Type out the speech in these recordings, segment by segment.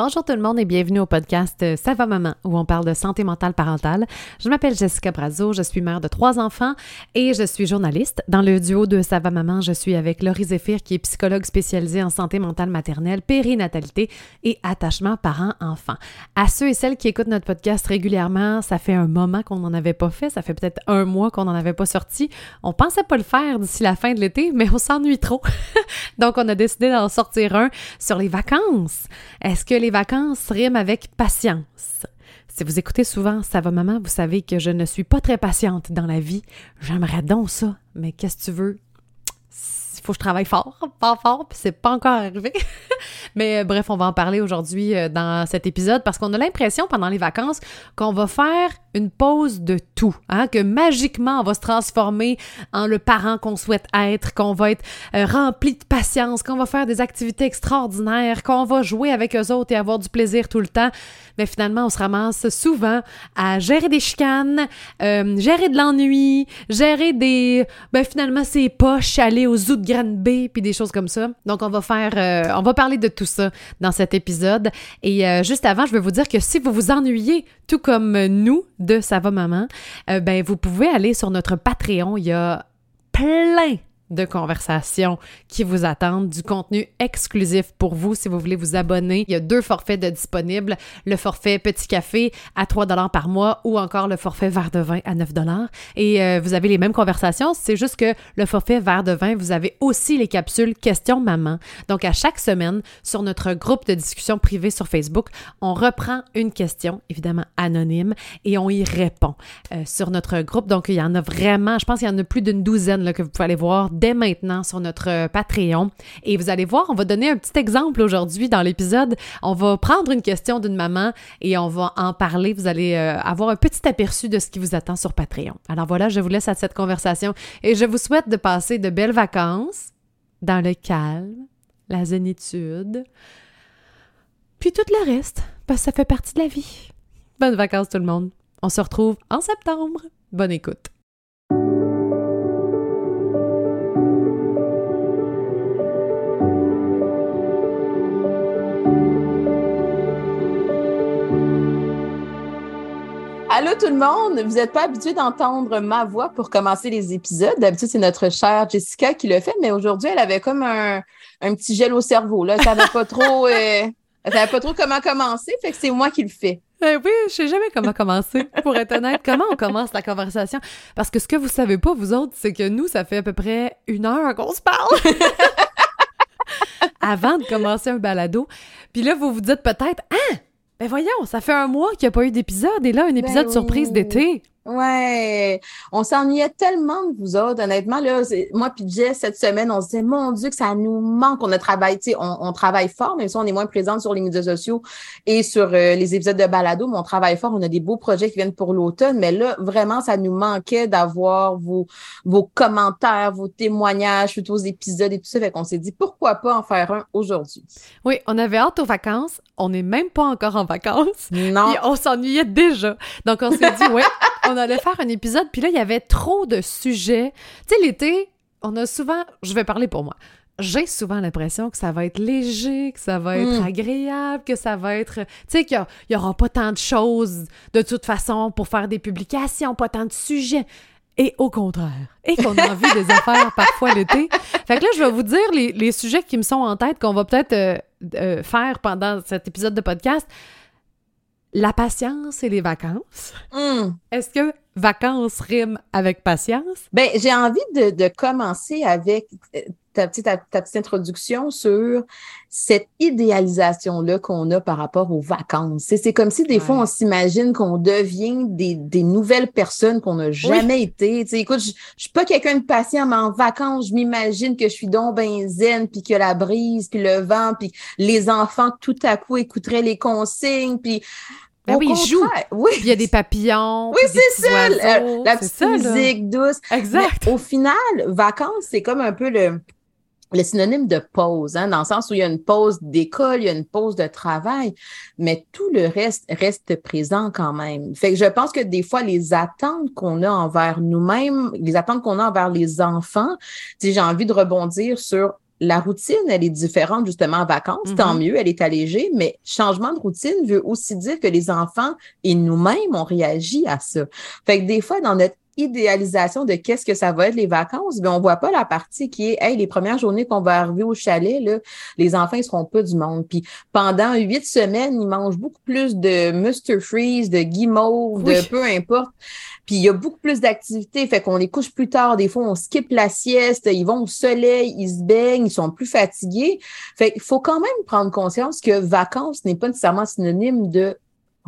Bonjour tout le monde et bienvenue au podcast euh, Ça maman où on parle de santé mentale parentale. Je m'appelle Jessica Brazo, je suis mère de trois enfants et je suis journaliste. Dans le duo de Ça maman, je suis avec Laurie Zéphir qui est psychologue spécialisée en santé mentale maternelle, périnatalité et attachement parent-enfant. À ceux et celles qui écoutent notre podcast régulièrement, ça fait un moment qu'on n'en avait pas fait, ça fait peut-être un mois qu'on n'en avait pas sorti. On pensait pas le faire d'ici la fin de l'été, mais on s'ennuie trop. Donc on a décidé d'en sortir un sur les vacances. Est-ce que les les vacances riment avec patience. Si vous écoutez souvent Ça va maman, vous savez que je ne suis pas très patiente dans la vie. J'aimerais donc ça, mais qu'est-ce que tu veux? Faut que je travaille fort, pas fort, puis c'est pas encore arrivé. Mais euh, bref, on va en parler aujourd'hui euh, dans cet épisode parce qu'on a l'impression pendant les vacances qu'on va faire une pause de tout, hein, que magiquement on va se transformer en le parent qu'on souhaite être, qu'on va être euh, rempli de patience, qu'on va faire des activités extraordinaires, qu'on va jouer avec eux autres et avoir du plaisir tout le temps. Mais finalement, on se ramasse souvent à gérer des chicanes, gérer de l'ennui, gérer des, ben finalement c'est poches, aller aux zoo de B puis des choses comme ça. Donc on va faire, on va parler de tout ça dans cet épisode. Et euh, juste avant, je vais vous dire que si vous vous ennuyez, tout comme nous de Ça va maman, euh, ben vous pouvez aller sur notre Patreon. Il y a plein de conversations qui vous attendent, du contenu exclusif pour vous si vous voulez vous abonner. Il y a deux forfaits de disponibles, le forfait petit café à 3 dollars par mois ou encore le forfait verre de vin à 9 dollars et euh, vous avez les mêmes conversations, c'est juste que le forfait verre de vin, vous avez aussi les capsules questions maman. Donc à chaque semaine sur notre groupe de discussion privée sur Facebook, on reprend une question évidemment anonyme et on y répond euh, sur notre groupe. Donc il y en a vraiment, je pense qu'il y en a plus d'une douzaine là, que vous pouvez aller voir dès maintenant sur notre euh, Patreon. Et vous allez voir, on va donner un petit exemple aujourd'hui dans l'épisode. On va prendre une question d'une maman et on va en parler. Vous allez euh, avoir un petit aperçu de ce qui vous attend sur Patreon. Alors voilà, je vous laisse à cette conversation et je vous souhaite de passer de belles vacances dans le calme, la zénitude, puis tout le reste, parce que ça fait partie de la vie. Bonnes vacances tout le monde. On se retrouve en septembre. Bonne écoute. Allô tout le monde, vous n'êtes pas habitué d'entendre ma voix pour commencer les épisodes. D'habitude, c'est notre chère Jessica qui le fait, mais aujourd'hui, elle avait comme un, petit gel au cerveau. Là. Elle savait pas trop, euh, savait pas trop comment commencer, fait que c'est moi qui le fais. Eh oui, je sais jamais comment commencer, pour être honnête. Comment on commence la conversation? Parce que ce que vous savez pas, vous autres, c'est que nous, ça fait à peu près une heure qu'on se parle. Avant de commencer un balado. Puis là, vous vous dites peut-être, ah, ben voyons, ça fait un mois qu'il n'y a pas eu d'épisode et là, un ben épisode surprise d'été. Ouais, on s'ennuyait tellement de vous autres, honnêtement. Là, moi puis Jess, cette semaine, on se disait, mon Dieu, que ça nous manque. On a travaillé, tu sais, on, travaille fort, même si on est moins présente sur les médias sociaux et sur euh, les épisodes de balado, mais on travaille fort. On a des beaux projets qui viennent pour l'automne. Mais là, vraiment, ça nous manquait d'avoir vos, vos commentaires, vos témoignages suite aux épisodes et tout ça. Fait qu'on s'est dit, pourquoi pas en faire un aujourd'hui? Oui, on avait hâte aux vacances. On n'est même pas encore en vacances. Non. on s'ennuyait déjà. Donc, on s'est dit, ouais, on allait faire un épisode, puis là, il y avait trop de sujets. Tu sais, l'été, on a souvent, je vais parler pour moi, j'ai souvent l'impression que ça va être léger, que ça va être hmm. agréable, que ça va être... Tu sais, qu'il n'y aura pas tant de choses de toute façon pour faire des publications, pas tant de sujets. Et au contraire. Et qu'on a envie des affaires parfois l'été. Fait que là, je vais vous dire les, sujets qui me sont en tête qu'on va peut-être euh, euh, faire pendant cet épisode de podcast la patience et les vacances. Hmm. Est-ce que vacances riment avec patience? Ben, j'ai envie de, commencer avec ta petite, ta, petite introduction sur cette idéalisation-là qu'on a par rapport aux vacances. C'est comme si des fois, on s'imagine qu'on devient des, nouvelles personnes qu'on n'a jamais été. écoute, je, je suis pas quelqu'un de patient, mais en vacances, je m'imagine que je suis donc ben zen, puis que la brise, puis le vent, puis les enfants tout à coup écouteraient les consignes, puis ben oui. Oui. il y a des papillons. Oui, c'est ça. la petite musique douce. Exact. au final, vacances, c'est comme un peu le, le synonyme de pause, hein, dans le sens où il y a une pause d'école, il y a une pause de travail, mais tout le reste reste présent quand même. Fait que je pense que des fois, les attentes qu'on a envers nous-mêmes, les attentes qu'on a envers les enfants, j'ai envie de rebondir sur la routine, elle est différente justement en vacances, tant mm-hmm. mieux, elle est allégée, mais changement de routine veut aussi dire que les enfants et nous-mêmes, on réagit à ça. Fait que des fois, dans notre idéalisation de qu'est-ce que ça va être les vacances, mais on voit pas la partie qui est, hey, les premières journées qu'on va arriver au chalet, là, les enfants, ils seront pas du monde. Puis pendant huit semaines, ils mangent beaucoup plus de Mr. Freeze, de guimauve, de peu importe. Puis il y a beaucoup plus d'activités, fait qu'on les couche plus tard. Des fois, on skip la sieste, ils vont au soleil, ils se baignent, ils sont plus fatigués. Fait qu'il faut quand même prendre conscience que vacances n'est pas nécessairement synonyme de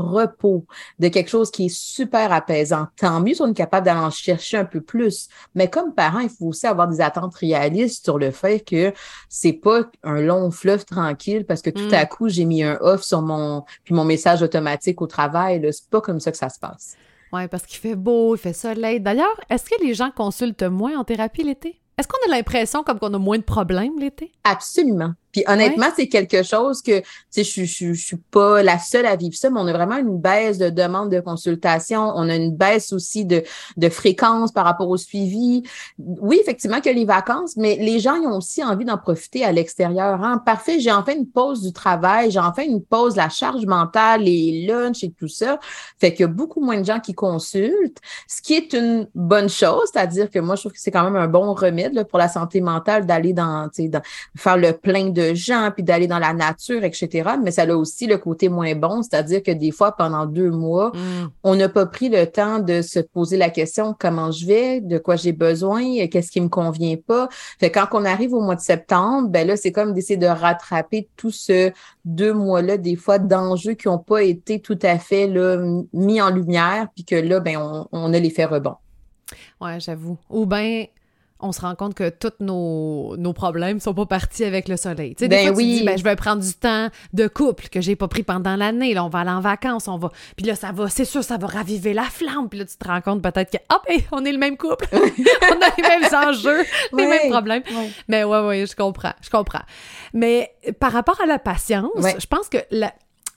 repos, de quelque chose qui est super apaisant. Tant mieux si on est capable d'aller en chercher un peu plus. Mais comme parent, il faut aussi avoir des attentes réalistes sur le fait que c'est pas un long fleuve tranquille parce que tout mm. à coup, j'ai mis un off sur mon, puis mon message automatique au travail. C'est pas comme ça que ça se passe. Oui, parce qu'il fait beau, il fait soleil. D'ailleurs, est-ce que les gens consultent moins en thérapie l'été? Est-ce qu'on a l'impression comme qu'on a moins de problèmes l'été? Absolument. Puis honnêtement, c'est quelque chose que, tu sais, je, je, je, suis pas la seule à vivre ça, mais on a vraiment une baisse de demande de consultation. On a une baisse aussi de, de fréquence par rapport au suivi. Oui, effectivement, que les vacances, mais les gens ils ont aussi envie d'en profiter à l'extérieur. Hein? Parfait, j'ai enfin une pause du travail, j'ai enfin une pause la charge mentale, les lunchs et tout ça. Fait qu'il y a beaucoup moins de gens qui consultent, ce qui est une bonne chose, c'est-à-dire que moi, je trouve que c'est quand même un bon remède là, pour la santé mentale d'aller dans, dans, faire le plein de de gens, puis d'aller dans la nature, etc. Mais ça a aussi le côté moins bon, c'est-à-dire que des fois, pendant deux mois, mm. on n'a pas pris le temps de se poser la question comment je vais, de quoi j'ai besoin, qu'est-ce qui me convient pas. Fait quand on arrive au mois de septembre, ben là, c'est comme d'essayer de rattraper tout ce deux mois-là, des fois, d'enjeux qui n'ont pas été tout à fait là, mis en lumière, puis que là, ben, on, on a l'effet rebond. Ouais, j'avoue. Ou bien on se rend compte que tous nos, nos problèmes sont pas partis avec le soleil. Tu sais, des ben fois, oui. tu dis, ben, je vais prendre du temps de couple que j'ai pas pris pendant l'année. Là, on va aller en vacances, on va. Puis là, ça va, c'est sûr, ça va raviver la flamme. Puis là, tu te rends compte peut-être que, ah, ben, on est le même couple. on a les mêmes enjeux, les mêmes problèmes. Mais ouais, ouais, je comprends, je comprends. Mais par rapport à la patience, je pense que la,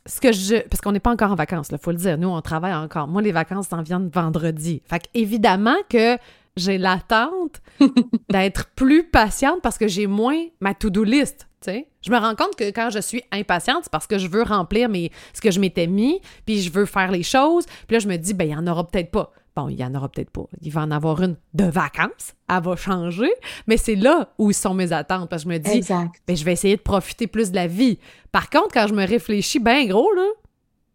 ce que je. Parce qu'on n'est pas encore en vacances, il faut le dire. Nous, on travaille encore. Moi, les vacances s'en viennent vendredi. Fait évidemment que j'ai l'attente d'être plus patiente parce que j'ai moins ma to-do list. Je me rends compte que quand je suis impatiente, c'est parce que je veux remplir mes, ce que je m'étais mis, puis je veux faire les choses. Puis là, je me dis, ben, il n'y en aura peut-être pas. Bon, il n'y en aura peut-être pas. Il va en avoir une de vacances. Elle va changer. Mais c'est là où sont mes attentes. Parce que je me dis, ben, je vais essayer de profiter plus de la vie. Par contre, quand je me réfléchis bien gros, là,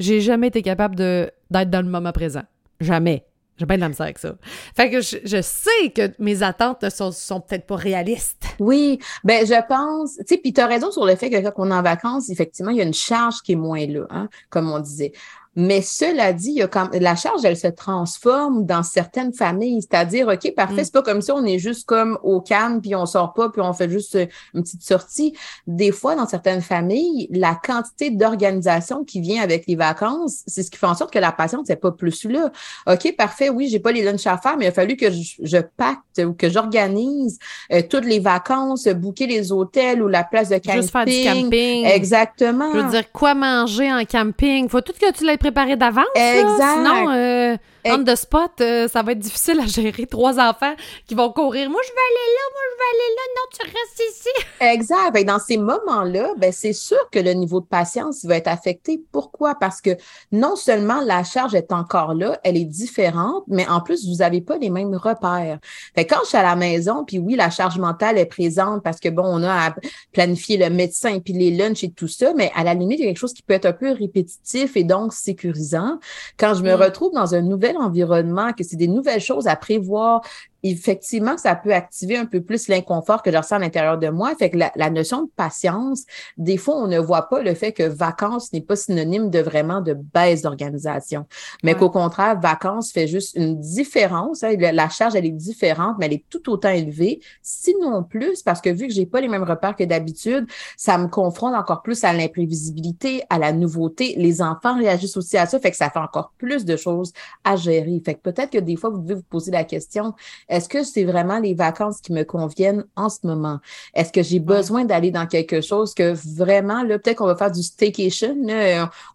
j'ai jamais été capable d'être dans le moment présent. Jamais. J'ai bien de la misère avec ça. Fait que je, sais que mes attentes ne sont, sont peut-être pas réalistes. Oui, ben je pense, tu sais, puis tu as raison sur le fait que quand on est en vacances, effectivement, il y a une charge qui est moins là, hein, comme on disait. Mais cela dit, il y a quand... la charge, elle se transforme dans certaines familles. C'est-à-dire, OK, parfait, mm. c'est pas comme ça, on est juste comme au calme, puis on sort pas, puis on fait juste euh, une petite sortie. Des fois, dans certaines familles, la quantité d'organisation qui vient avec les vacances, c'est ce qui fait en sorte que la patiente n'est pas plus là. OK, parfait, oui, j'ai pas les lunchs à faire, mais il a fallu que je, pacte ou que j'organise euh, toutes les vacances, booker les hôtels ou la place de camping. Juste faire du camping. Exactement. Je veux dire, quoi manger en camping? Faut tout que tu l'aies préparé d'avance. Exact. Sinon, euh, on the spot, euh, ça va être difficile à gérer trois enfants qui vont courir. Moi, je vais aller là, moi, je vais aller là. Non, tu restes ici. Exact. dans ces moments-là, ben, c'est sûr que le niveau de patience va être affecté. Pourquoi? Parce que non seulement la charge est encore là, elle est différente, mais en plus, vous n'avez pas les mêmes repères. Fait quand je suis à la maison, puis oui, la charge mentale est présente parce que bon, on a à planifier le médecin, puis les lunchs et tout ça, mais à la limite, il y a quelque chose qui peut être un peu répétitif et donc sécurisant. Quand je me mm. retrouve dans un nouvel environnement, que c'est des nouvelles choses à prévoir, effectivement, ça peut activer un peu plus l'inconfort que je ressens à l'intérieur de moi. Fait que la, notion de patience, des fois, on ne voit pas le fait que vacances n'est pas synonyme de vraiment de baisse d'organisation. Mais qu'au contraire, vacances fait juste une différence. Hein, la charge, elle est différente, mais elle est tout autant élevée, sinon plus, parce que vu que j'ai pas les mêmes repères que d'habitude, ça me confronte encore plus à l'imprévisibilité, à la nouveauté. Les enfants réagissent aussi à ça, fait que ça fait encore plus de choses à gérer. Fait que peut-être que des fois, vous devez vous poser la question, est-ce que c'est vraiment les vacances qui me conviennent en ce moment? Est-ce que j'ai besoin d'aller dans quelque chose que vraiment, là, peut-être qu'on va faire du staycation,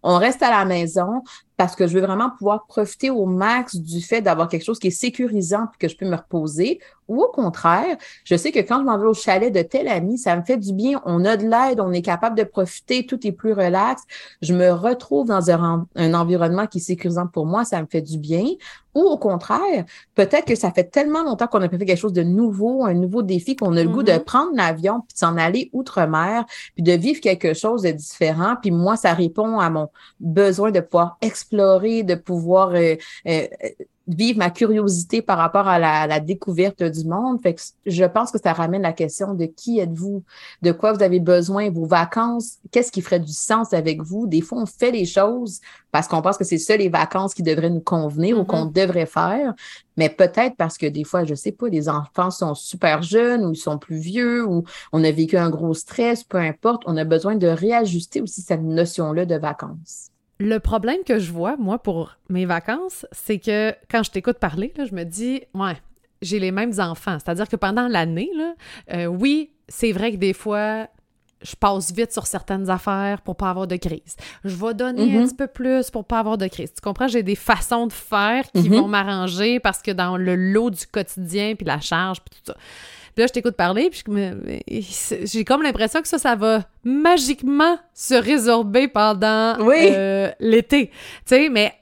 on reste à la maison, parce que je veux vraiment pouvoir profiter au max du fait d'avoir quelque chose qui est sécurisant puis que je peux me reposer. Ou au contraire, je sais que quand je m'en vais au chalet de tel ami, ça me fait du bien, on a de l'aide, on est capable de profiter, tout est plus relax. Je me retrouve dans un, un environnement qui est sécurisant pour moi, ça me fait du bien. Ou au contraire, peut-être que ça fait tellement longtemps qu'on a fait quelque chose de nouveau, un nouveau défi, qu'on a le goût de mm-hmm. prendre l'avion, puis de s'en aller outre-mer, puis de vivre quelque chose de différent. Puis moi, ça répond à mon besoin de pouvoir explorer, de pouvoir euh, euh, vivre ma curiosité par rapport à la, découverte du monde. Fait que je pense que ça ramène la question de qui êtes-vous, de quoi vous avez besoin, vos vacances, qu'est-ce qui ferait du sens avec vous? Des fois, on fait les choses parce qu'on pense que c'est ça les vacances qui devraient nous convenir ou qu'on mm-hmm. devrait faire, mais peut-être parce que des fois, je sais pas, les enfants sont super jeunes ou ils sont plus vieux ou on a vécu un gros stress, peu importe, on a besoin de réajuster aussi cette notion-là de vacances. Le problème que je vois, moi, pour mes vacances, c'est que quand je t'écoute parler, là, je me dis, ouais, j'ai les mêmes enfants. C'est-à-dire que pendant l'année, euh, oui, c'est vrai que des fois, je passe vite sur certaines affaires pour pas avoir de crise. Je vais donner un mm-hmm. petit peu plus pour pas avoir de crise. Tu comprends? J'ai des façons de faire qui mm-hmm. vont m'arranger parce que dans le lot du quotidien, puis la charge, puis tout ça. Puis là, je t'écoute parler, puis j'ai comme l'impression que ça, ça va magiquement se résorber pendant euh, l'été. Tu sais, mais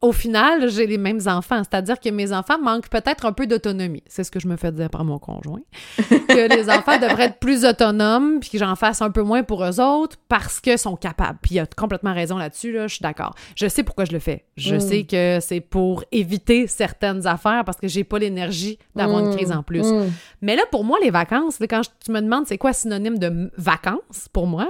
au final, j'ai les mêmes enfants. C'est-à-dire que mes enfants manquent peut-être un peu d'autonomie. C'est ce que je me fais dire par mon conjoint. que les enfants devraient être plus autonomes, puis que j'en fasse un peu moins pour eux autres parce qu'ils sont capables. Puis il a complètement raison là-dessus, là, je suis d'accord. Je sais pourquoi je le fais. Je mm. sais que c'est pour éviter certaines affaires parce que j'ai pas l'énergie d'avoir une crise en plus. Mm. Mm. Mais là, pour moi, les vacances, quand tu me demandes c'est quoi synonyme de vacances pour moi,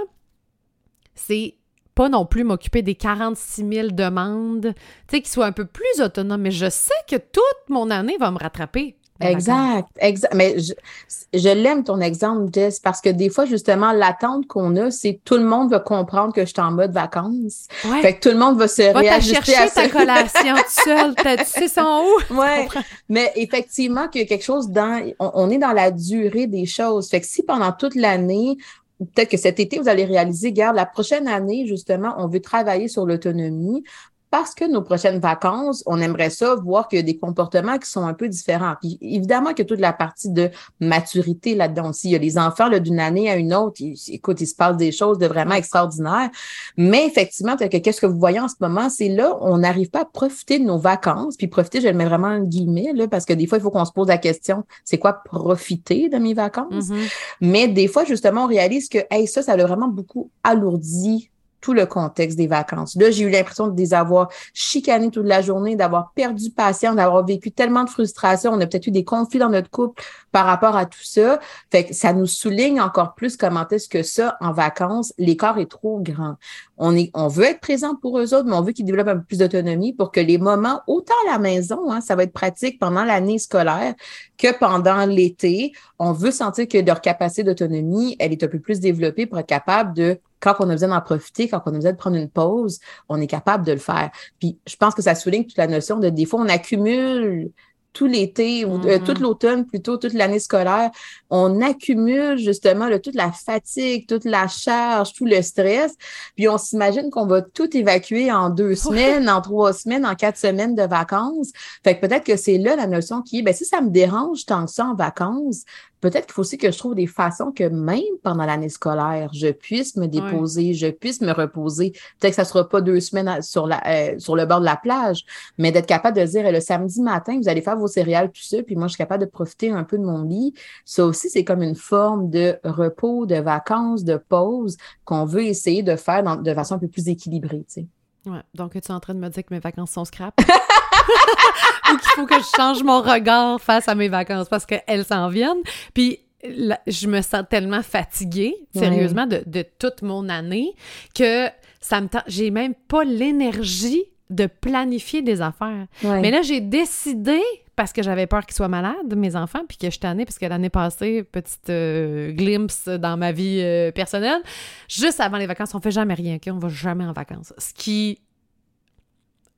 c'est pas non plus m'occuper des 46 000 demandes, tu sais, qu'ils soient un peu plus autonomes. Mais je sais que toute mon année va me rattraper. Exact, exact. Mais je, l'aime ton exemple, Jess, parce que des fois, justement, l'attente qu'on a, c'est tout le monde va comprendre que je suis en mode vacances. Fait que tout le monde va se va réajuster à ta collation tout seul. Tu sais son où? Ouais. Mais effectivement, qu'il y a quelque chose dans... On, on, est dans la durée des choses. Fait que si pendant toute l'année, peut-être que cet été, vous allez réaliser, garde, la prochaine année, justement, on veut travailler sur l'autonomie parce que nos prochaines vacances, on aimerait ça voir qu'il y a des comportements qui sont un peu différents. Puis évidemment qu'il y a toute la partie de maturité là-dedans aussi. Il y a les enfants d'une année à une autre, écoute, il se passe des choses de vraiment extraordinaires. Mais effectivement, qu'est-ce que vous voyez en ce moment, c'est là, on n'arrive pas à profiter de nos vacances. Puis profiter, je le mets vraiment en guillemets, là, parce que des fois, il faut qu'on se pose la question, c'est quoi profiter de mes vacances? Mm-hmm. Mais des fois, justement, on réalise que hey, ça, ça a vraiment beaucoup alourdi tout le contexte des vacances. Là, j'ai eu l'impression de les avoir chicanés toute la journée, d'avoir perdu patience, d'avoir vécu tellement de frustration. On a peut-être eu des conflits dans notre couple par rapport à tout ça. Fait que ça nous souligne encore plus comment est-ce que ça, en vacances, l'écart est trop grand. On veut être présent pour eux autres, mais on veut qu'ils développent un peu plus d'autonomie pour que les moments, autant à la maison, hein, ça va être pratique pendant l'année scolaire que pendant l'été, on veut sentir que leur capacité d'autonomie, elle est un peu plus développée pour être capable de quand on a besoin d'en profiter, quand on a besoin de prendre une pause, on est capable de le faire. Puis je pense que ça souligne toute la notion de des fois, on accumule tout l'été ou euh, toute mm-hmm. l'automne plutôt toute l'année scolaire, on accumule justement toute la fatigue, toute la charge, tout le stress, puis on s'imagine qu'on va tout évacuer en deux semaines, en trois semaines, en quatre semaines de vacances. Fait que peut-être que c'est là la notion qui est, ben si ça me dérange tant que ça en vacances, peut-être qu'il faut aussi que je trouve des façons que même pendant l'année scolaire, je puisse me déposer, je puisse me reposer. Peut-être que ça sera pas deux semaines sur, la, euh, sur le bord de la plage, mais d'être capable de dire le samedi matin, vous allez faire vos céréales, tout ça, puis moi, je suis capable de profiter un peu de mon lit. Ça aussi, c'est comme une forme de repos, de vacances, de pause qu'on veut essayer de faire de façon un peu plus équilibrée. Tu sais. Ouais. Donc, tu es en train de me dire que mes vacances sont scrap? Ou qu'il faut que je change mon regard face à mes vacances parce qu'elles s'en viennent? Puis, je me sens tellement fatiguée, sérieusement, de, de, toute mon année que ça me j'ai même pas l'énergie de planifier des affaires. Mais là, j'ai décidé, parce que j'avais peur qu'ils soient malades, mes enfants, puis que je année, parce que l'année passée, petite euh, glimpse dans ma vie euh, personnelle, juste avant les vacances, on fait jamais rien, OK? On va jamais en vacances. Ce qui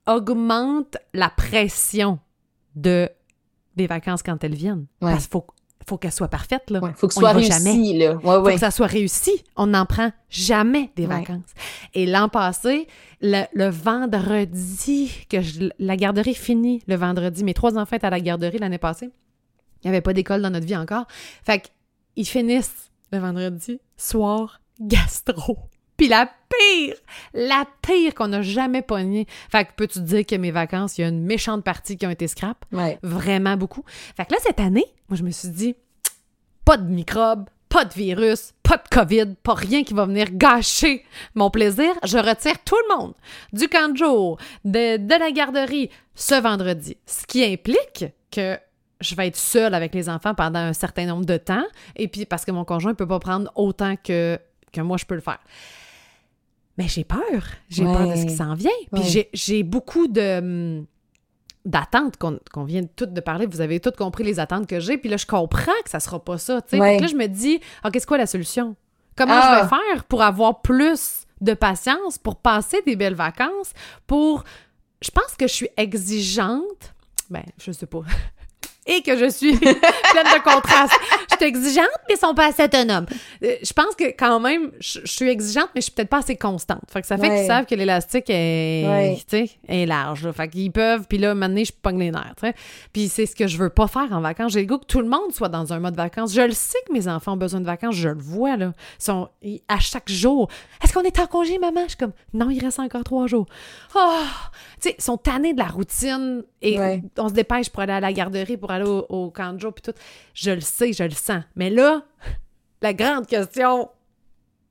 augmente la pression de des vacances quand elles viennent. Parce qu'il faut faut qu'elle soit parfaite. Là. Ouais, faut que ce soit réussi. Là. Ouais, faut que ça soit réussi. On n'en prend jamais des vacances. Et l'an passé, le, vendredi, que la garderie finit le vendredi, mes trois enfants étaient à la garderie l'année passée. Il n'y avait pas d'école dans notre vie encore. Fait qu'ils finissent le vendredi, soir, gastro. Puis la pire, la pire qu'on n'a jamais pognée. Fait que peux-tu dire que mes vacances, il y a une méchante partie qui ont été scrap? Vraiment beaucoup. Fait que là, cette année, moi, je me suis dit, pas de microbes, pas de virus, pas de COVID, pas rien qui va venir gâcher mon plaisir. Je retire tout le monde du camp de jour, de, de la garderie ce vendredi. Ce qui implique que je vais être seule avec les enfants pendant un certain nombre de temps, et puis parce que mon conjoint ne peut pas prendre autant que, que moi je peux le faire. Mais j'ai peur. J'ai peur de ce qui s'en vient. Puis j'ai beaucoup de hum, d'attentes qu'on vient toutes de parler. Vous avez toutes compris les attentes que j'ai. Puis là, je comprends que ça sera pas ça. là, je me dis, ah, qu'est-ce quoi la solution? Comment je vais ah! faire pour avoir plus de patience, pour passer des belles vacances, pour... Je pense que je suis exigeante. Ben, je sais pas et que je suis pleine de contrastes. Je suis exigeante, mais ils sont pas assez autonomes. Euh, je pense que quand même, je, suis exigeante, mais je suis peut-être pas assez constante. Fait que ça fait qu'ils savent que l'élastique est, est large. Là. Fait qu'ils peuvent, puis là, maintenant, je pogne les nerfs. Puis c'est ce que je veux pas faire en vacances. J'ai le goût que tout le monde soit dans un mode vacances. Je le sais que mes enfants ont besoin de vacances, je le vois, là. Ils sont à chaque jour. Est-ce qu'on est en congé, maman? Je suis comme, non, il reste encore trois jours. Oh! Tu sais, ils sont tannés de la routine et on se dépêche pour aller à la garderie, pour aller au, au puis tout. Je le sais, je le sens. Mais là, la grande question,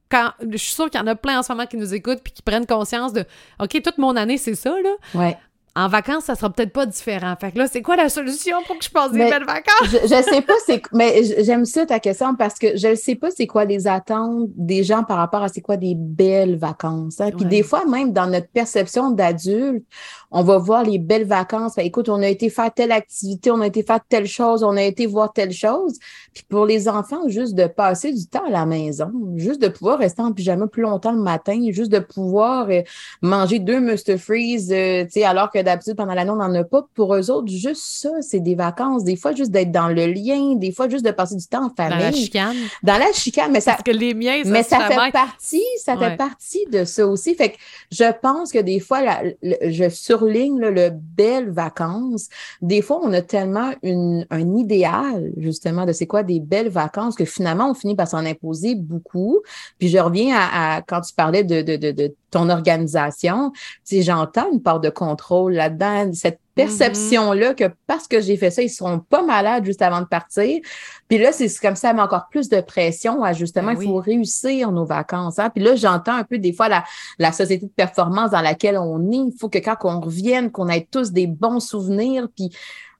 quand je suis sûre qu'il y en a plein en ce moment qui nous écoutent puis qui prennent conscience de OK, toute mon année, c'est ça, là. Ouais. En vacances, ça sera peut-être pas différent. Fait que là, c'est quoi la solution pour que je passe des belles vacances? Je, je sais pas, c'est mais j'aime ça ta question parce que je ne sais pas c'est quoi les attentes des gens par rapport à c'est quoi des belles vacances. Hein. Puis des fois, même dans notre perception d'adulte, on va voir les belles vacances. écoute, on a été faire telle activité, on a été faire telle chose, on a été voir telle chose. Puis pour les enfants, juste de passer du temps à la maison, juste de pouvoir rester en pyjama plus longtemps le matin, juste de pouvoir euh, manger deux Mr. Freeze, euh, tu sais, alors que d'habitude, pendant l'année, on n'en a pas. Pour eux autres, juste ça, c'est des vacances. Des fois, juste d'être dans le lien, des fois, juste de passer du temps en famille. Dans la chicane. Dans la chicane, mais ça... Parce que les miens, ça Mais ça fait partie, ça fait partie de ça aussi. Fait que je pense que des fois, je sur ligne le belles vacances. Des fois, on a tellement une, un idéal, justement, de c'est quoi des belles vacances que finalement, on finit par s'en imposer beaucoup. Puis je reviens à, quand tu parlais de, de, de, de ton organisation. Tu j'entends une part de contrôle là-dedans, cette perception-là que parce que j'ai fait ça, ils seront pas malades juste avant de partir. Puis là, c'est comme ça, mais encore plus de pression à justement, ben il faut réussir nos vacances. Hein? Puis là, j'entends un peu des fois la, la société de performance dans laquelle on est. Il faut que quand on revienne, qu'on ait tous des bons souvenirs. Puis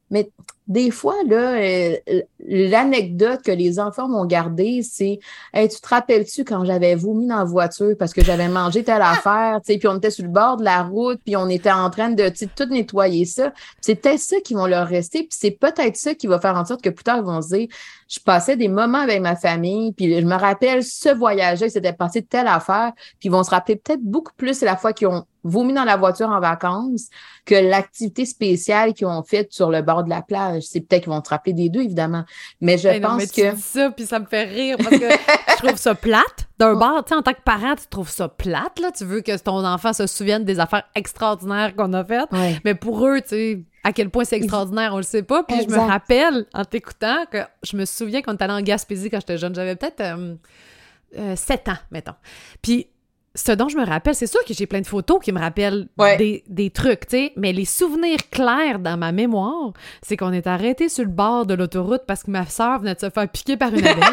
mais des fois, là, euh, l'anecdote que les enfants m'ont gardée, c'est hey, tu te rappelles-tu quand j'avais vomi dans la voiture parce que j'avais mangé telle affaire, puis on était sur le bord de la route, puis on était en train de tout nettoyer ça. C'est peut-être ça qui vont leur rester, puis c'est peut-être ça qui va faire en sorte que plus tard, ils vont se dire je passais des moments avec ma famille, puis je me rappelle ce voyage c'était passé telle affaire, puis ils vont se rappeler peut-être beaucoup plus la fois qu'ils ont vomi dans la voiture en vacances que l'activité spéciale qu'ils ont faite sur le bord de la plage. C'est peut-être qu'ils vont se rappeler des deux, évidemment. Mais je pense mais que. Dis ça, puis ça me fait rire parce que je trouve ça plate. D'un bord, tu sais, en tant que parent, tu trouves ça plate, là. Tu veux que ton enfant se souvienne des affaires extraordinaires qu'on a faites. Mais pour eux, tu sais, à quel point c'est extraordinaire, on le sait pas. Puis je me rappelle, en t'écoutant, que je me souviens qu'on était allé en Gaspésie quand j'étais jeune. J'avais peut-être euh, euh, sept 7 ans, mettons. Puis ce dont je me rappelle, c'est sûr que j'ai plein de photos qui me rappellent des, trucs, tu sais, mais les souvenirs clairs dans ma mémoire, c'est qu'on est arrêté sur le bord de l'autoroute parce que ma soeur venait de se faire piquer par une abeille.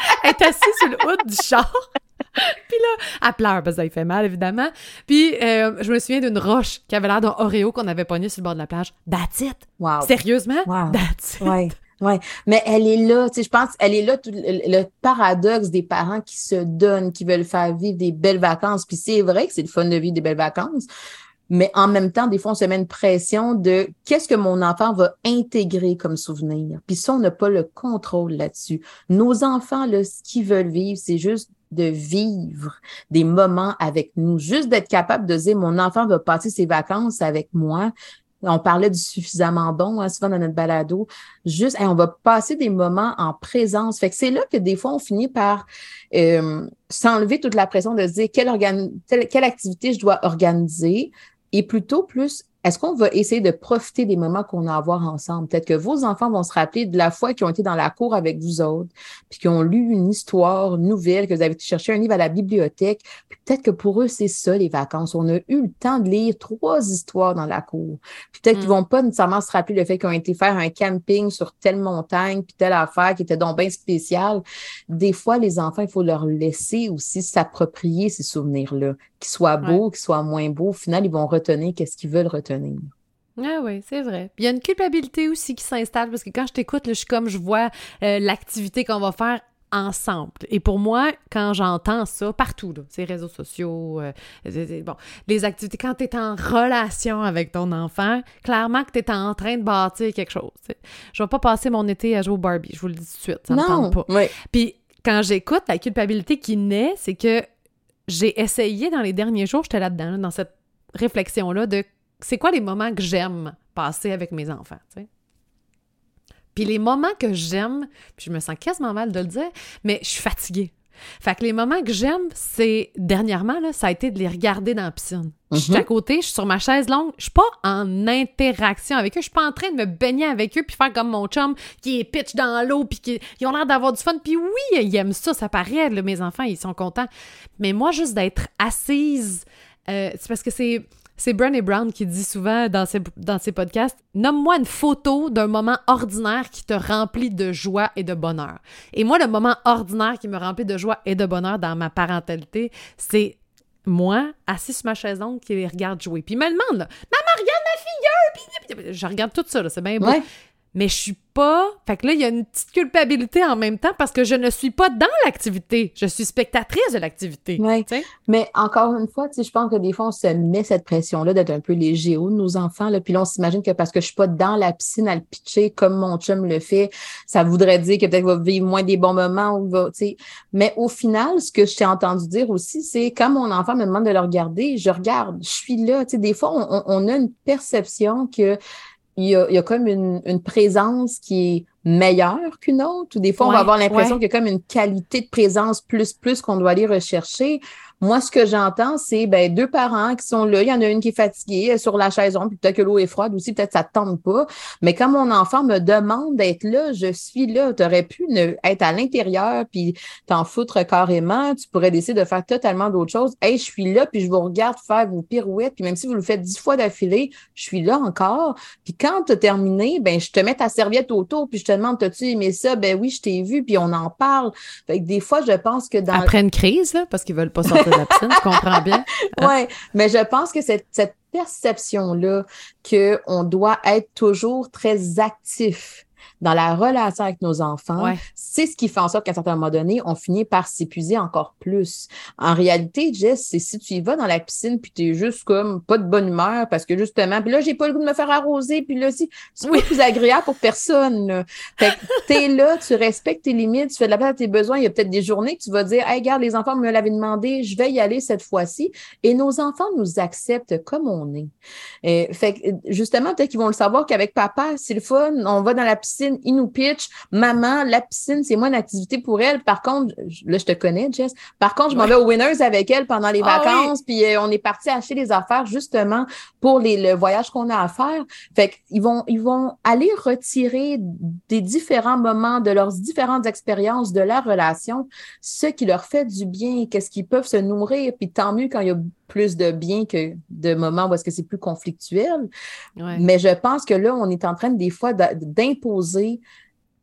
elle est assise sur le haut du char. Puis là, elle pleure parce que ça fait mal, évidemment. Puis euh, je me souviens d'une roche qui avait l'air d'un Oreo qu'on avait pogné sur le bord de la plage. That's it! Wow. Sérieusement? Wow. That's it! Oui, mais elle est là, tu sais, je pense, elle est là, tout le, paradoxe des parents qui se donnent, qui veulent faire vivre des belles vacances. Puis c'est vrai que c'est le fun de vivre des belles vacances, mais en même temps, des fois, on se met une pression de qu'est-ce que mon enfant va intégrer comme souvenir. Puis ça, on n'a pas le contrôle là-dessus. Nos enfants, là, ce qu'ils veulent vivre, c'est juste de vivre des moments avec nous, juste d'être capable de dire, mon enfant va passer ses vacances avec moi, on parlait du suffisamment bon, hein, souvent dans notre balado. Juste, on va passer des moments en présence. Fait que c'est là que des fois, on finit par euh, s'enlever toute la pression de se dire quelle, quelle activité je dois organiser et plutôt plus est-ce qu'on va essayer de profiter des moments qu'on a à avoir ensemble? Peut-être que vos enfants vont se rappeler de la fois qu'ils ont été dans la cour avec vous autres, puis qu'ils ont lu une histoire nouvelle, que vous avez cherché un livre à la bibliothèque. peut-être que pour eux, c'est ça, les vacances. On a eu le temps de lire trois histoires dans la cour. peut-être qu'ils mm. vont pas nécessairement se rappeler le fait qu'ils ont été faire un camping sur telle montagne, puis telle affaire qui était donc bien spéciale. Des fois, les enfants, il faut leur laisser aussi s'approprier ces souvenirs-là qu'ils soient beaux, qu'ils soient moins beaux, au final, ils vont retenir qu'est-ce qu'ils veulent retenir. Ah oui, c'est vrai. il y a une culpabilité aussi qui s'installe parce que quand je t'écoute, je suis comme je vois euh, l'activité qu'on va faire ensemble. Et pour moi, quand j'entends ça partout, là, ces réseaux sociaux, euh, bon, les activités, quand tu es en relation avec ton enfant, clairement que tu es en train de bâtir quelque chose. Je vais pas passer mon été à jouer au Barbie, je vous le dis tout de suite, ça ne me tente pas. Puis quand j'écoute, la culpabilité qui naît, c'est que j'ai essayé dans les derniers jours, j'étais là-dedans, dans cette réflexion-là de c'est quoi les moments que j'aime passer avec mes enfants. Puis les moments que j'aime, puis je me sens quasiment mal de le dire, mais je suis fatiguée. Fait que les moments que j'aime, c'est dernièrement, là, ça a été de les regarder dans la piscine. Je suis à mhm. côté, je suis sur ma chaise longue, je suis pas en interaction avec eux, je suis pas en train de me baigner avec eux puis faire comme mon chum qui est pitch dans l'eau puis qui ils ont l'air d'avoir du fun puis oui, ils aiment ça, ça paraît, mes enfants, ils sont contents. Mais moi, juste d'être assise, euh, c'est parce que c'est c'est Brené Brown qui dit souvent dans ses, dans podcasts Nomme-moi une photo d'un moment ordinaire qui te remplit de joie et de bonheur. Et moi, le moment ordinaire qui me remplit de joie et de bonheur dans ma parentalité, c'est moi, assis sur ma chaise longue, qui les regarde jouer. Puis il me demande, là, Maman, regarde ma filleule! Puis je regarde tout ça, c'est bien beau mais je suis pas. Fait que là, il y a une petite culpabilité en même temps parce que je ne suis pas dans l'activité. Je suis spectatrice de l'activité. Mais encore une fois, je pense que des fois, on se met cette pression-là d'être un peu les géos de nos enfants. Là, puis là, on s'imagine que parce que je suis pas dans la piscine à le pitcher comme mon chum le fait, ça voudrait dire que peut-être va vivre moins des bons moments. Ou va, mais au final, ce que je t'ai entendu dire aussi, c'est quand mon enfant me demande de le regarder, je regarde, je suis là. des fois, on, on a une perception que il y, a, comme une, présence qui est meilleure qu'une autre, ou des fois, on va avoir l'impression qu'il y a comme une qualité de présence plus, plus qu'on doit aller rechercher. Moi, ce que j'entends, c'est ben, deux parents qui sont là. Il y en a une qui est fatiguée sur la chaise puis peut-être que l'eau est froide aussi, peut-être ça ne tente pas. Mais quand mon enfant me demande d'être là, je suis là. Tu aurais pu être à l'intérieur puis t'en foutre carrément. Tu pourrais décider de faire totalement d'autres choses. Hey, je suis là, puis je vous regarde faire vos pirouettes. Puis même si vous le faites dix fois d'affilée, je suis là encore. Puis quand tu as terminé, ben, je te mets ta serviette autour, puis je te demande, t'as-tu aimé ça? Ben oui, je t'ai vu, puis on en parle. Fait que des fois, je pense que dans. Après une crise, là, parce qu'ils veulent pas sortir tu comprends bien? Oui, mais je pense que cette, cette perception-là qu'on doit être toujours très actif dans la relation avec nos enfants, c'est ce qui fait en sorte qu'à un certain moment donné, on finit par s'épuiser encore plus. En réalité, Jess, c'est si tu y vas dans la piscine puis tu es juste comme pas de bonne humeur parce que justement, puis là, j'ai pas le goût de me faire arroser, puis là, si, c'est plus agréable pour personne. Là. Fait que t'es là, tu respectes tes limites, tu fais de la place à tes besoins. Il y a peut-être des journées que tu vas dire, hey, regarde, les enfants me l'avaient demandé, je vais y aller cette fois-ci. Et nos enfants nous acceptent comme on est. Et, fait que, justement, peut-être qu'ils vont le savoir qu'avec papa, c'est le fun, on va dans la piscine, il nous pitch, maman, la piscine, c'est moi une activité pour elle. Par contre, là, je te connais, Jess. Par contre, je m'en vais au Winners avec elle pendant les ah vacances, puis euh, on est parti acheter les affaires justement pour les, le voyage qu'on a à faire. Fait qu'ils vont, ils vont aller retirer des différents moments de leurs différentes expériences de la relation, ce qui leur fait du bien, qu'est-ce qu'ils peuvent se nourrir, puis tant mieux quand il y a plus de bien que de moments où est-ce que c'est plus conflictuel. Mais je pense que là, on est en train des fois d'imposer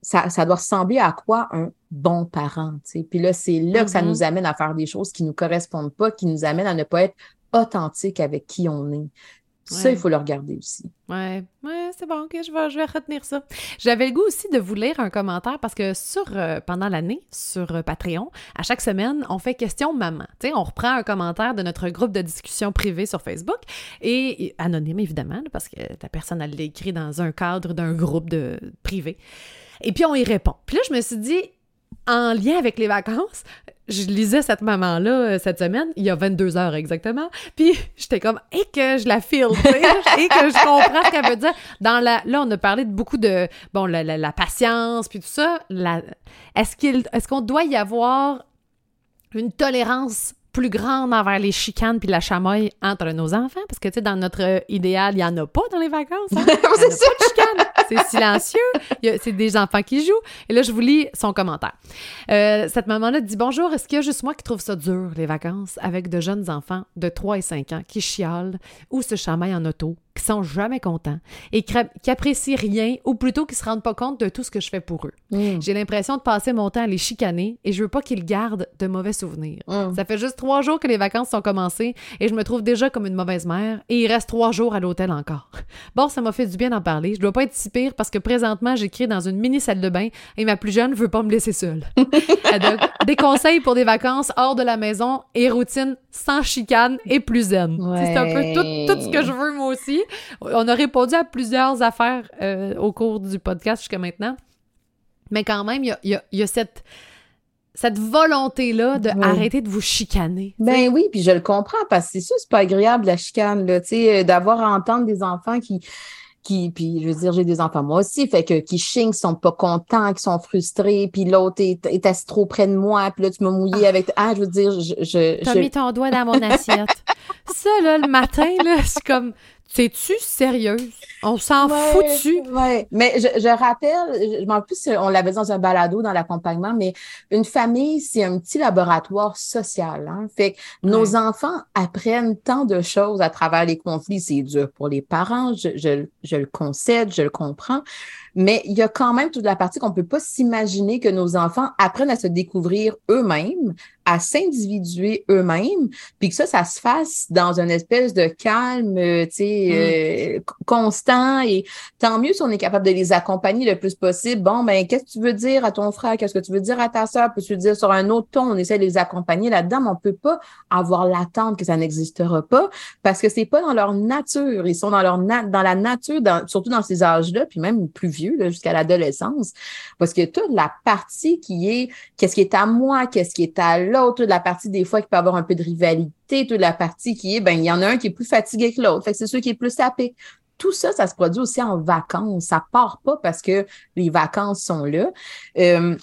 ça, ça, doit ressembler à quoi un bon parent. Puis là, c'est là que ça mm-hmm. nous amène à faire des choses qui ne nous correspondent pas, qui nous amènent à ne pas être authentique avec qui on est. Ça, il faut le regarder aussi. Ouais, ouais c'est bon, ok, je vais, je vais retenir ça. J'avais le goût aussi de vous lire un commentaire parce que sur euh, pendant l'année, sur euh, Patreon, à chaque semaine, on fait question maman. Tu sais, on reprend un commentaire de notre groupe de discussion privée sur Facebook et, anonyme évidemment, parce que ta personne elle l'écrit dans un cadre d'un groupe de privé. Et puis on y répond. Puis là, je me suis dit, en lien avec les vacances, je lisais cette maman-là euh, cette semaine, il y a 22 heures exactement, puis j'étais comme, et que je la file, et que je comprends ce qu'elle veut dire. Dans la, là, on a parlé de beaucoup de, bon, la, la, patience, puis tout ça. est-ce qu'il, est-ce qu'on doit y avoir une tolérance plus grande envers les chicanes puis la chamoille entre nos enfants? Parce que, tu sais, dans notre idéal, il n'y en a pas dans les vacances. Hein? ça. Pas de chicanes. C'est silencieux. C'est des enfants qui jouent. Et là, je vous lis son commentaire. Euh, cette maman-là dit Bonjour, est-ce qu'il y a juste moi qui trouve ça dur, les vacances, avec de jeunes enfants de 3 et 5 ans qui chialent ou se chamaillent en auto? Qui sont jamais contents et qui apprécient rien ou plutôt qui se rendent pas compte de tout ce que je fais pour eux. Mm. J'ai l'impression de passer mon temps à les chicaner et je veux pas qu'ils gardent de mauvais souvenirs. Mm. Ça fait juste trois jours que les vacances sont commencées et je me trouve déjà comme une mauvaise mère et il reste trois jours à l'hôtel encore. Bon, ça m'a fait du bien d'en parler. Je dois pas être si pire parce que présentement, j'écris dans une mini salle de bain et ma plus jeune veut pas me laisser seule. des conseils pour des vacances hors de la maison et routine sans chicane et plus zen. C'est un peu tout, tout ce que je veux moi aussi. On a répondu à plusieurs affaires euh, au cours du podcast jusqu'à maintenant. Mais quand même, il y a, cette cette volonté-là de arrêter de vous chicaner. Ben oui, puis je le comprends parce que c'est sûr, c'est pas agréable la chicane, là, tu sais, euh, d'avoir à entendre des enfants qui, qui, puis je veux dire, j'ai des enfants moi aussi, fait que qui chignent, sont pas contents, qui sont frustrés, puis l'autre est, est assis trop près de moi, puis là tu m'as mouillé ah. avec, ah, je veux dire, je, je T'as mis ton doigt dans mon assiette. Ça là, le matin là, c'est comme, c'est-tu sérieuse? On s'en fout-tu? Oui, mais je, je rappelle, je m'en plus, on l'avait dans un balado dans l'accompagnement, mais une famille, c'est un petit laboratoire social. Hein? Fait que nos enfants apprennent tant de choses à travers les conflits. C'est dur pour les parents, je, je, je le concède, je le comprends. Mais il y a quand même toute la partie qu'on ne peut pas s'imaginer que nos enfants apprennent à se découvrir eux-mêmes, à s'individuer eux-mêmes, puis que ça, ça se fasse dans une espèce de calme, tu sais, mm. euh, constant. Et tant mieux si on est capable de les accompagner le plus possible. Bon, ben, qu'est-ce que tu veux dire à ton frère? Qu'est-ce que tu veux dire à ta soeur? Peux-tu dire sur un autre ton? On essaie de les accompagner là-dedans, mais on peut pas avoir l'attente que ça n'existera pas parce que c'est pas dans leur nature. Ils sont dans leur dans la nature, surtout dans ces âges-là, puis même plus vieux, jusqu'à l'adolescence. Parce que toute la partie qui est qu'est-ce qui est à moi, qu'est-ce qui est à l'autre, toute la partie des fois qui peut avoir un peu de rivalité, toute la partie qui est, ben, il y en a un qui est plus fatigué que l'autre. Fait que c'est celui qui est plus sapé. Tout ça, ça se produit aussi en vacances. Ça part pas parce que les vacances sont là. Euh,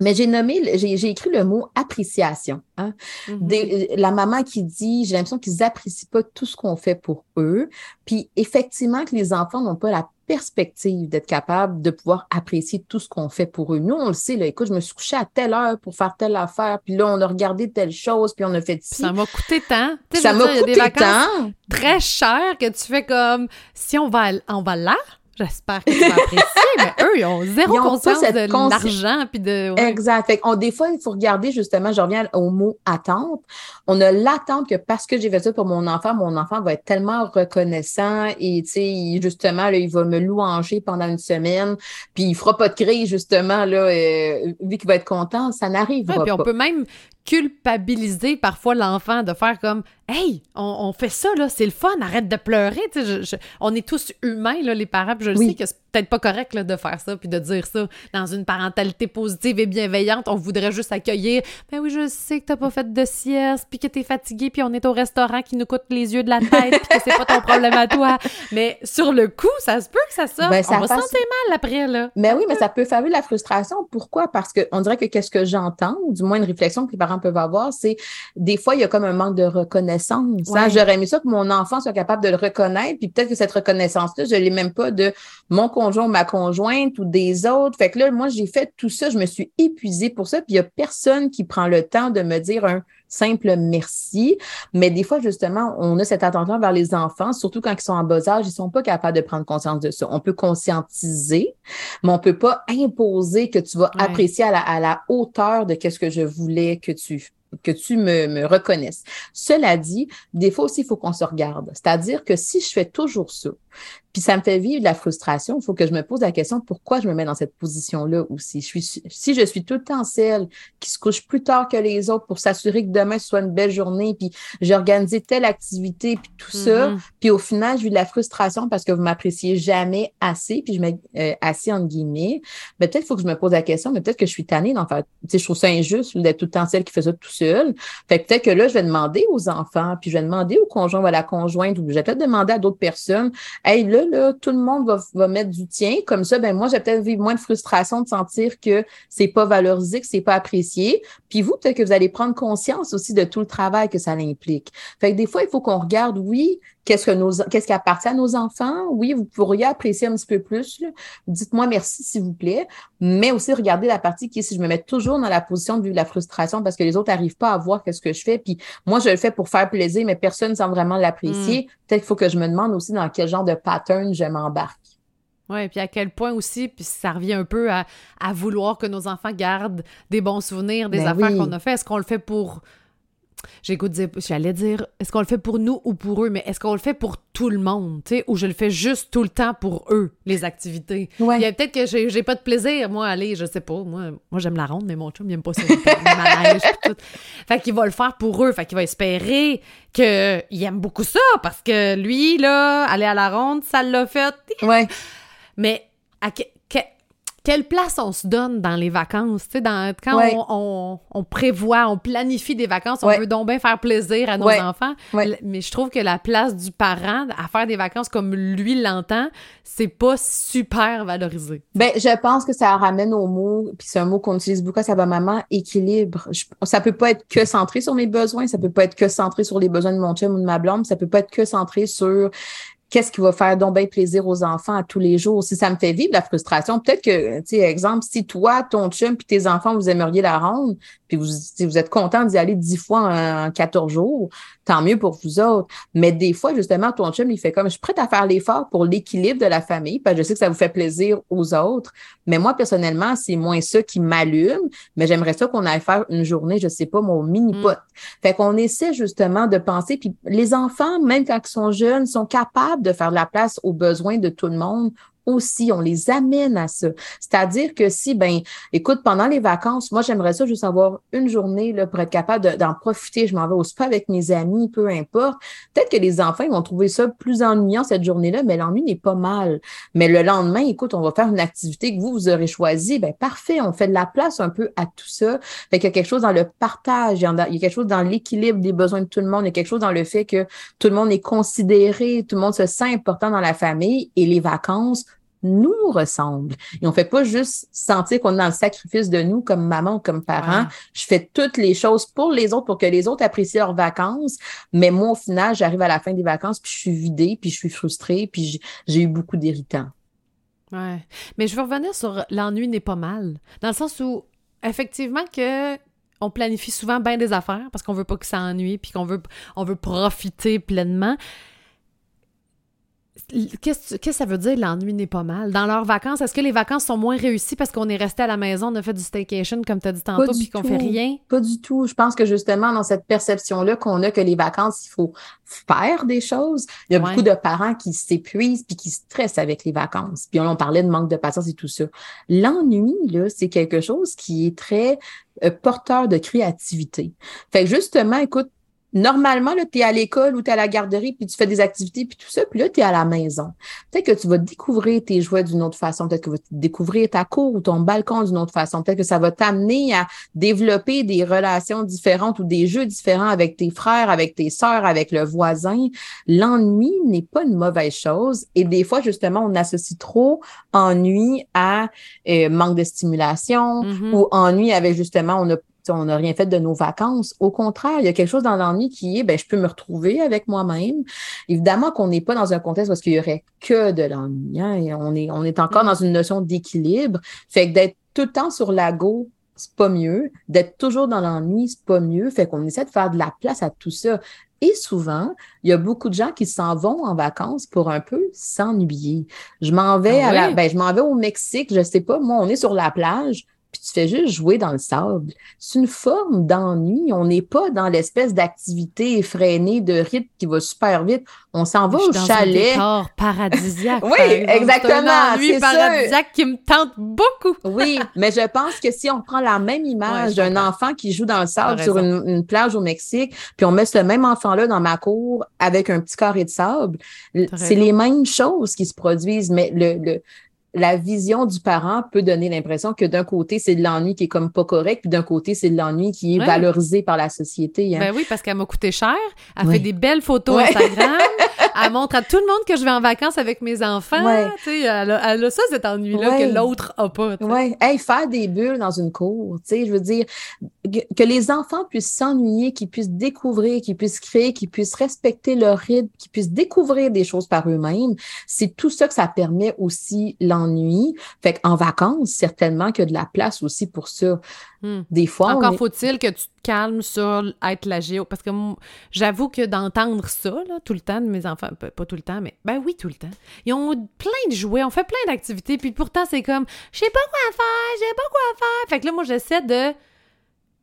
mais j'ai nommé, j'ai écrit le mot appréciation. Hein? Mm-hmm. la maman qui dit, j'ai l'impression qu'ils apprécient pas tout ce qu'on fait pour eux. Puis effectivement que les enfants n'ont pas la perspective d'être capable de pouvoir apprécier tout ce qu'on fait pour eux. Nous, on le sait, là, écoute, je me suis couchée à telle heure pour faire telle affaire, puis là, on a regardé telle chose, puis on a fait ci. Ça m'a coûté tant. ça m'a coûté tant. Très cher que tu fais comme, si on va, on va là, J'espère que tu vas apprécier, mais eux, ils ont zéro conscience de l'argent puis de. Exact. Fait des fois, il faut regarder justement, je reviens au mot attente. On a l'attente que parce que j'ai fait ça pour mon enfant, mon enfant va être tellement reconnaissant et tu sais, justement, là, il va me louanger pendant une semaine, puis il fera pas de crise, justement, là, euh, vu qu'il va être content, ça n'arrive pas. Puis on peut même culpabiliser parfois l'enfant de faire comme Hey, on, fait ça, là, c'est le fun, arrête de pleurer. on est tous humains, là, les parents, je sais que c'est peut-être pas correct là, de faire ça, puis de dire ça dans une parentalité positive et bienveillante. On voudrait juste accueillir. Ben oui, je sais que t'as pas fait de sieste, puis que t'es fatigué, puis on est au restaurant qui nous coûte les yeux de la tête, puis que c'est pas ton problème à toi. Mais sur le coup, ça se peut que ça sorte. Ben, ça on va sentir mal après, là. Mais oui, mais ça peut faire la frustration. Pourquoi? Parce qu'on dirait que qu'est-ce que j'entends, ou du moins une réflexion que les parents peuvent avoir, c'est des fois, il y a comme un manque de reconnaissance. Hein. J'aurais aimé ça que mon enfant soit capable de le reconnaître, puis peut-être que cette reconnaissance-là, je l'ai même pas de mon conjoint ma conjointe ou des autres. Fait que là, moi, j'ai fait tout ça, je me suis épuisée pour ça, puis il n'y a personne qui prend le temps de me dire un simple merci. Mais des fois, justement, on a cette attention vers les enfants, surtout quand ils sont en bas âge, ils sont pas capables de prendre conscience de ça. On peut conscientiser, mais on peut pas imposer que tu vas apprécier à la, à la hauteur de qu'est-ce que je voulais que tu que tu me, me reconnaisses. Cela dit, des fois aussi, il faut qu'on se regarde. C'est-à-dire que si je fais toujours ça, Puis ça me fait vivre de la frustration. Il faut que je me pose la question pourquoi je me mets dans cette position-là aussi? Je suis, si je suis tout le temps celle qui se couche plus tard que les autres pour s'assurer que demain ce soit une belle journée, puis j'ai organisé telle activité, puis tout ça, mm-hmm. puis au final, je vis de la frustration parce que vous m'appréciez jamais assez, puis je mets euh, assez entre guillemets. Mais peut-être qu'il faut que je me pose la question, mais peut-être que je suis tannée d'en faire. Tu sais, je trouve ça injuste d'être tout le temps celle qui fait ça tout seul. Fait que peut-être que là, je vais demander aux enfants, puis je vais demander au conjoint ou à la conjointe, ou je vais peut-être demander à d'autres personnes, hey, là, tout le monde va, va mettre du tien. Comme ça, ben moi, j'ai peut-être moins de frustration de sentir que c'est pas valorisé, que c'est pas apprécié. Puis vous, peut-être que vous allez prendre conscience aussi de tout le travail que ça implique. Fait que des fois, il faut qu'on regarde, oui, qu'est-ce que nos, qu'est-ce qui appartient à nos enfants? Oui, vous pourriez apprécier un petit peu plus. Dites-moi merci, s'il vous plaît. Mais aussi, regardez la partie qui est si je me mets toujours dans la position de vivre la frustration parce que les autres n'arrivent pas à voir qu'est-ce que je fais. Puis moi, je le fais pour faire plaisir, mais personne ne semble vraiment l'apprécier. Hmm. Peut-être qu'il faut que je me demande aussi dans quel genre de pattern je m'embarque. Oui, puis à quel point aussi, puis ça revient un peu à, vouloir que nos enfants gardent des bons souvenirs des ben affaires qu'on a fait. Est-ce qu'on le fait pour j'ai goût de dire, j'allais dire, est-ce qu'on le fait pour nous ou pour eux, mais est-ce qu'on le fait pour tout le monde, tu sais, ou je le fais juste tout le temps pour eux, les activités? Il y a peut-être que j'ai pas de plaisir, moi, aller, je sais pas, moi, moi j'aime la ronde, mais mon chum, il aime pas ça, tout. Fait qu'il va le faire pour eux, fait qu'il va espérer qu'il aime beaucoup ça, parce que lui, là, aller à la ronde, ça l'a fait. Ouais. Mais à, quelle place on se donne dans les vacances, tu sais, dans, quand on, prévoit, on planifie des vacances, on veut donc bien faire plaisir à nos enfants, mais je trouve que la place du parent à faire des vacances comme lui l'entend, c'est pas super valorisé. Ben, je pense que ça ramène au mot, puis c'est un mot qu'on utilise beaucoup à sa maman, équilibre. ça peut pas être que centré sur mes besoins, ça peut pas être que centré sur les besoins de mon chum ou de ma blonde, ça peut pas être que centré sur qu'est-ce qui va faire donc bien plaisir aux enfants à tous les jours? Si ça me fait vivre la frustration, peut-être que, tu sais, exemple, si toi, ton chum puis tes enfants, vous aimeriez la ronde, puis vous, si vous êtes content d'y aller dix fois en, 14 jours, tant mieux pour vous autres. Mais des fois, justement, ton chum, il fait comme, je suis prête à faire l'effort pour l'équilibre de la famille, parce que je sais que ça vous fait plaisir aux autres. Mais moi, personnellement, c'est moins ça qui m'allume, mais j'aimerais ça qu'on aille faire une journée, je sais pas, mon mini-pot. Mm. Fait qu'on essaie justement de penser, puis les enfants, même quand ils sont jeunes, sont capables de faire de la place aux besoins de tout le monde aussi, on les amène à ça. C'est-à-dire que si, ben, écoute, pendant les vacances, moi, j'aimerais ça juste avoir une journée là, pour être capable d'en profiter. Je m'en vais au spa avec mes amis, peu importe. Peut-être que les enfants ils vont trouver ça plus ennuyant cette journée-là, mais l'ennui n'est pas mal. Mais le lendemain, écoute, on va faire une activité que vous, vous aurez choisie. Ben, parfait, on fait de la place un peu à tout ça. Fait qu'il y a quelque chose dans le partage, il y a quelque chose dans l'équilibre des besoins de tout le monde, il y a quelque chose dans le fait que tout le monde est considéré, tout le monde se sent important dans la famille et les vacances nous ressemble. Et on fait pas juste sentir qu'on est dans le sacrifice de nous comme maman ou comme parent. Je fais toutes les choses pour les autres pour que les autres apprécient leurs vacances. Mais moi, au final, j'arrive à la fin des vacances puis je suis vidée puis je suis frustrée puis j'ai eu beaucoup d'irritants. Ouais. Mais je veux revenir sur l'ennui n'est pas mal. Dans le sens où, effectivement, que on planifie souvent bien des affaires parce qu'on veut pas que ça ennuie puis qu'on veut, on veut profiter pleinement. Qu'est-ce que ça veut dire l'ennui n'est pas mal? Dans leurs vacances, est-ce que les vacances sont moins réussies parce qu'on est resté à la maison, on a fait du staycation, comme tu as dit tantôt, puis qu'on fait rien? Pas du tout. Je pense que justement, dans cette perception-là qu'on a que les vacances, il faut faire des choses, il y a beaucoup de parents qui s'épuisent puis qui stressent avec les vacances. Puis on, parlait de manque de patience et tout ça. L'ennui, là, c'est quelque chose qui est très euh, porteur de créativité. Fait que justement, écoute, normalement, tu es à l'école ou tu es à la garderie, puis tu fais des activités, puis tout ça, puis là, tu es à la maison. Peut-être que tu vas découvrir tes jouets d'une autre façon, peut-être que tu vas découvrir ta cour ou ton balcon d'une autre façon, peut-être que ça va t'amener à développer des relations différentes ou des jeux différents avec tes frères, avec tes sœurs, avec le voisin. L'ennui n'est pas une mauvaise chose et des fois, justement, on associe trop ennui à euh, manque de stimulation mm-hmm. ou ennui avec justement, on a on n'a rien fait de nos vacances. Au contraire, il y a quelque chose dans l'ennui qui est, ben, je peux me retrouver avec moi-même. Évidemment qu'on n'est pas dans un contexte parce qu'il y aurait que de l'ennui. Hein, on, est, on est encore mm. dans une notion d'équilibre. Fait que d'être tout le temps sur la go, c'est pas mieux. D'être toujours dans l'ennui, c'est pas mieux. Fait qu'on essaie de faire de la place à tout ça. Et souvent, il y a beaucoup de gens qui s'en vont en vacances pour un peu s'ennuyer. Je m'en vais ah à la, ben, je m'en vais au Mexique, je sais pas, moi, on est sur la plage, puis tu fais juste jouer dans le sable, c'est une forme d'ennui. On n'est pas dans l'espèce d'activité effrénée de rythme qui va super vite. On s'en va au dans chalet. Un décor paradisiaque. oui, exactement. C'est un paradisiaque qui me tente beaucoup. oui, mais je pense que si on prend la même image d'un enfant qui joue dans le sable sur une, une, plage au Mexique, puis on met ce même enfant-là dans ma cour avec un petit carré de sable, c'est les mêmes choses qui se produisent, mais le, le la vision du parent peut donner l'impression que d'un côté, c'est de l'ennui qui est comme pas correct, puis d'un côté, c'est de l'ennui qui est valorisé par la société. Hein. Ben oui, parce qu'elle m'a coûté cher. Elle fait des belles photos Instagram. elle montre à tout le monde que je vais en vacances avec mes enfants. Elle, a, elle a ça, cet ennui-là, que l'autre a pas. Oui. Hey, faire des bulles dans une cour, tu sais, je veux dire, que les enfants puissent s'ennuyer, qu'ils puissent découvrir, qu'ils puissent créer, qu'ils puissent respecter leur rythme, qu'ils puissent découvrir des choses par eux-mêmes, c'est tout ça que ça permet aussi l'ennui. Fait qu'en vacances, certainement qu'il y a de la place aussi pour ça. Hmm. Des fois. Encore faut-il que tu te calmes sur être la géo. Parce que j'avoue que d'entendre ça, là, tout le temps, de mes enfants, pas tout le temps, mais ben oui, tout le temps. Ils ont plein de jouets, on fait plein d'activités, puis pourtant, c'est comme, je sais pas quoi faire, je sais pas quoi faire. Fait que là, moi, j'essaie de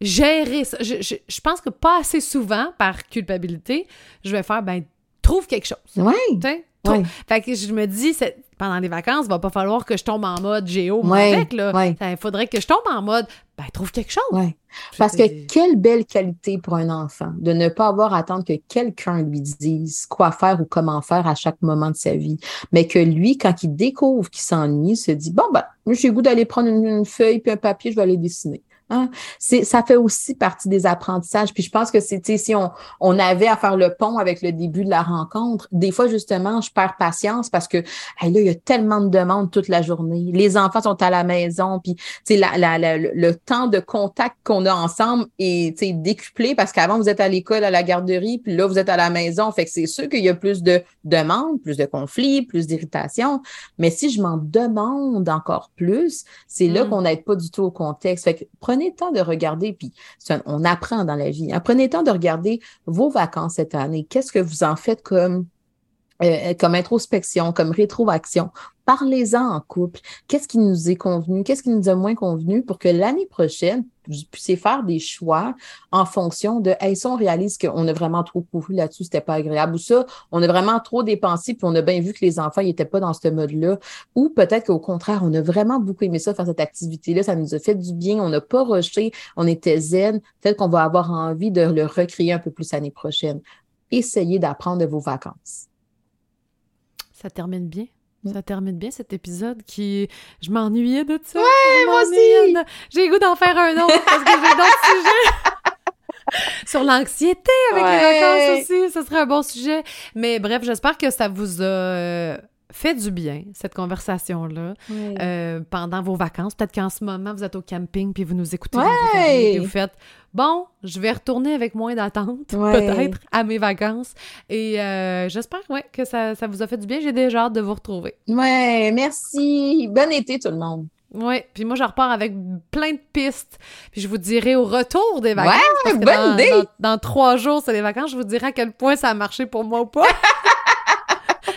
gérer ça. Je, je, je, pense que pas assez souvent, par culpabilité, je vais faire, ben, trouve quelque chose. Oui. Ouais. Fait que je me dis, pendant les vacances, il va pas falloir que je tombe en mode géo, ouais, avec, là. Il faudrait que je tombe en mode, ben, trouve quelque chose. Parce que quelle belle qualité pour un enfant de ne pas avoir à attendre que quelqu'un lui dise quoi faire ou comment faire à chaque moment de sa vie. Mais que lui, quand il découvre qu'il s'ennuie, se dit, bon, ben, j'ai goût d'aller prendre une, une feuille puis un papier, je vais aller dessiner. Hein? C'est, ça fait aussi partie des apprentissages. Puis je pense que c'est, si on, on avait à faire le pont avec le début de la rencontre, des fois, justement, je perds patience parce que là, il y a tellement de demandes toute la journée. Les enfants sont à la maison, puis la, la, la, le temps de contact qu'on a ensemble est décuplé parce qu'avant, vous êtes à l'école, à la garderie, puis là, vous êtes à la maison. Fait que c'est sûr qu'il y a plus de demandes, plus de conflits, plus d'irritation. Mais si je m'en demande encore plus, c'est là mmh. qu'on n'aide pas du tout au contexte. Fait que prenez le temps de regarder, puis on apprend dans la vie. Hein. Prenez le temps de regarder vos vacances cette année. Qu'est-ce que vous en faites comme euh, comme introspection, comme rétroaction. Parlez-en en couple. Qu'est-ce qui nous est convenu? Qu'est-ce qui nous a moins convenu pour que l'année prochaine, vous puissiez faire des choix en fonction de, hey, ça, on réalise qu'on a vraiment trop couru là-dessus, c'était pas agréable. Ou ça, on a vraiment trop dépensé, puis on a bien vu que les enfants n'étaient pas dans ce mode-là. Ou peut-être qu'au contraire, on a vraiment beaucoup aimé ça, faire cette activité-là, ça nous a fait du bien, on n'a pas rushé, on était zen. Peut-être qu'on va avoir envie de le recréer un peu plus l'année prochaine. Essayez d'apprendre de vos vacances. Ça termine bien. Ça termine bien cet épisode qui. Je m'ennuyais de ça. Ouais, moi aussi! J'ai goût d'en faire un autre parce que j'ai d'autres sujets. Sur l'anxiété avec les vacances aussi, ce serait un bon sujet. Mais bref, j'espère que ça vous a euh, fait du bien, cette conversation-là, euh, pendant vos vacances. Peut-être qu'en ce moment, vous êtes au camping puis vous nous écoutez et vous faites bon, je vais retourner avec moins d'attente, peut-être, à mes vacances. Et euh, j'espère ouais, que ça, vous a fait du bien. J'ai déjà hâte de vous retrouver. Ouais, merci. Bon été, tout le monde. Oui, puis moi, je repars avec plein de pistes. Puis je vous dirai au retour des vacances. Ouais, bonne dans, idée. Dans, trois jours, c'est les vacances. Je vous dirai à quel point ça a marché pour moi ou pas.